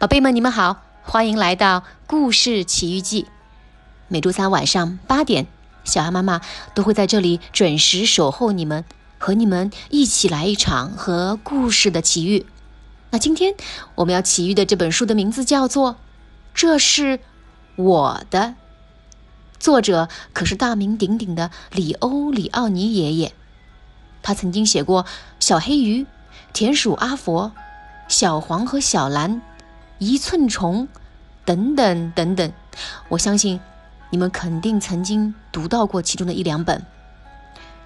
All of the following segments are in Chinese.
宝贝们，你们好，欢迎来到《故事奇遇记》。每周三晚上八点，小安妈妈都会在这里准时守候你们，和你们一起来一场和故事的奇遇。那今天我们要奇遇的这本书的名字叫做《这是我的》，作者可是大名鼎鼎的里欧·里奥尼爷爷。他曾经写过《小黑鱼》《田鼠阿佛》《小黄和小蓝》。一寸虫，等等等等，我相信你们肯定曾经读到过其中的一两本。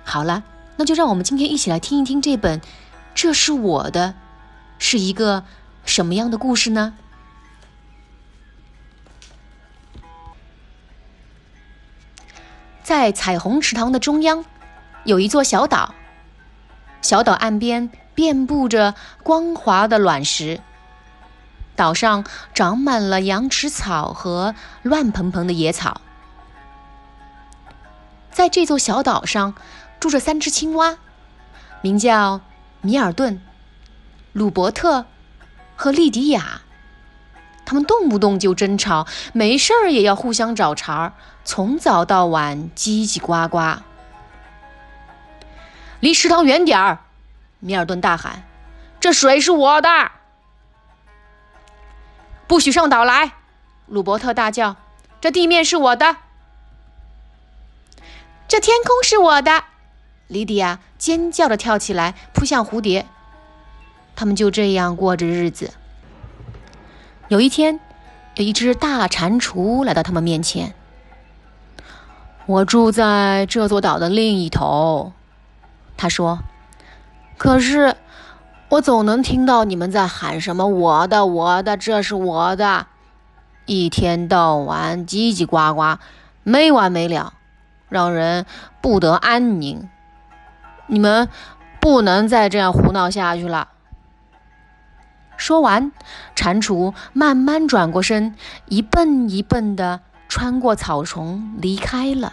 好了，那就让我们今天一起来听一听这本《这是我的》是一个什么样的故事呢？在彩虹池塘的中央，有一座小岛，小岛岸边遍布着光滑的卵石。岛上长满了羊齿草和乱蓬蓬的野草。在这座小岛上，住着三只青蛙，名叫米尔顿、鲁伯特和莉迪亚。他们动不动就争吵，没事儿也要互相找茬儿，从早到晚叽叽呱呱。离池塘远点儿！米尔顿大喊：“这水是我的！”不许上岛来！鲁伯特大叫：“这地面是我的，这天空是我的！”莉迪亚尖叫着跳起来，扑向蝴蝶。他们就这样过着日子。有一天，有一只大蟾蜍来到他们面前。“我住在这座岛的另一头。”他说，“可是……”我总能听到你们在喊什么“我的，我的，这是我的”，一天到晚叽叽呱呱，没完没了，让人不得安宁。你们不能再这样胡闹下去了。说完，蟾蜍慢慢转过身，一蹦一蹦的穿过草丛离开了。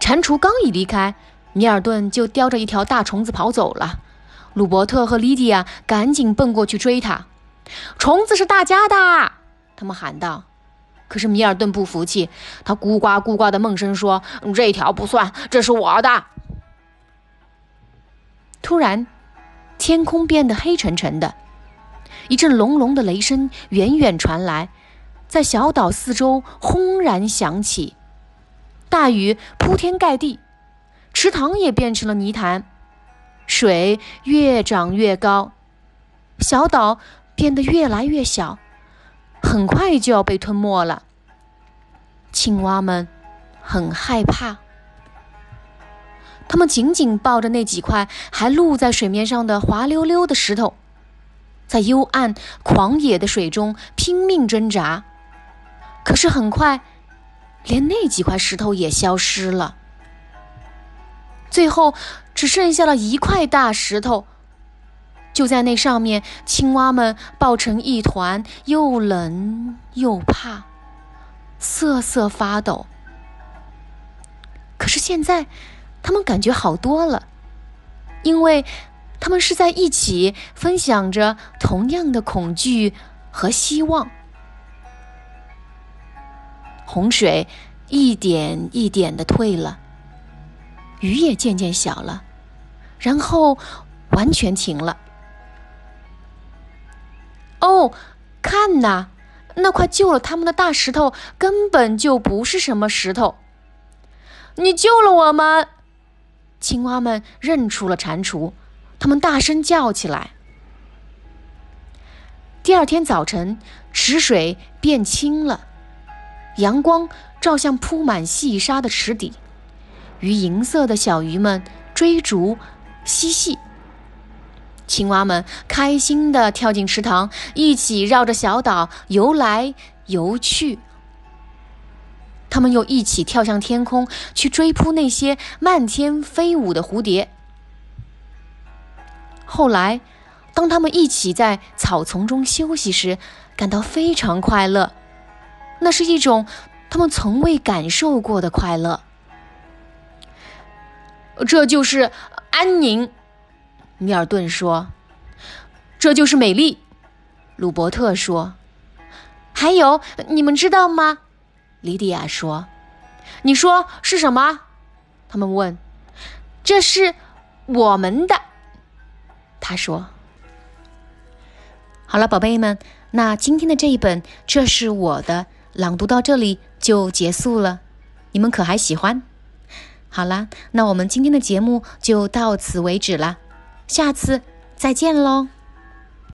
蟾蜍刚一离开。米尔顿就叼着一条大虫子跑走了，鲁伯特和莉迪亚赶紧奔过去追他。虫子是大家的，他们喊道。可是米尔顿不服气，他咕呱咕呱的梦声说：“这条不算，这是我的。”突然，天空变得黑沉沉的，一阵隆隆的雷声远远传来，在小岛四周轰然响起，大雨铺天盖地。池塘也变成了泥潭，水越涨越高，小岛变得越来越小，很快就要被吞没了。青蛙们很害怕，它们紧紧抱着那几块还露在水面上的滑溜溜的石头，在幽暗狂野的水中拼命挣扎。可是很快，连那几块石头也消失了。最后只剩下了一块大石头，就在那上面，青蛙们抱成一团，又冷又怕，瑟瑟发抖。可是现在，他们感觉好多了，因为他们是在一起分享着同样的恐惧和希望。洪水一点一点的退了。雨也渐渐小了，然后完全停了。哦，看呐，那块救了他们的大石头根本就不是什么石头。你救了我们！青蛙们认出了蟾蜍，他们大声叫起来。第二天早晨，池水变清了，阳光照向铺满细沙的池底。与银色的小鱼们追逐嬉戏，青蛙们开心地跳进池塘，一起绕着小岛游来游去。他们又一起跳向天空，去追扑那些漫天飞舞的蝴蝶。后来，当他们一起在草丛中休息时，感到非常快乐，那是一种他们从未感受过的快乐。这就是安宁，米尔顿说。这就是美丽，鲁伯特说。还有，你们知道吗？莉迪亚说。你说是什么？他们问。这是我们的。他说。好了，宝贝们，那今天的这一本《这是我的》朗读到这里就结束了。你们可还喜欢？好啦，那我们今天的节目就到此为止了，下次再见喽。